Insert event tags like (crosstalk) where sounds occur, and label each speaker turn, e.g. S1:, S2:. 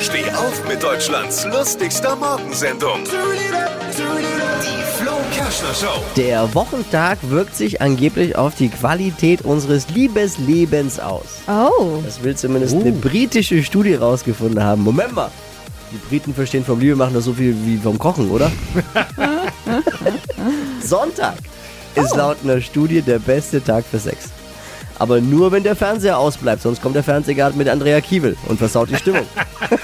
S1: Steh auf mit Deutschlands lustigster Morgensendung. Die Flo Kerschner Show.
S2: Der Wochentag wirkt sich angeblich auf die Qualität unseres Liebeslebens aus.
S3: Oh.
S2: Das will zumindest eine britische Studie rausgefunden haben. Moment mal. Die Briten verstehen vom Liebe machen das so viel wie vom Kochen, oder? (laughs) Sonntag ist laut einer Studie der beste Tag für Sex. Aber nur, wenn der Fernseher ausbleibt, sonst kommt der Fernsehgarten mit Andrea Kiewel und versaut die Stimmung. (laughs)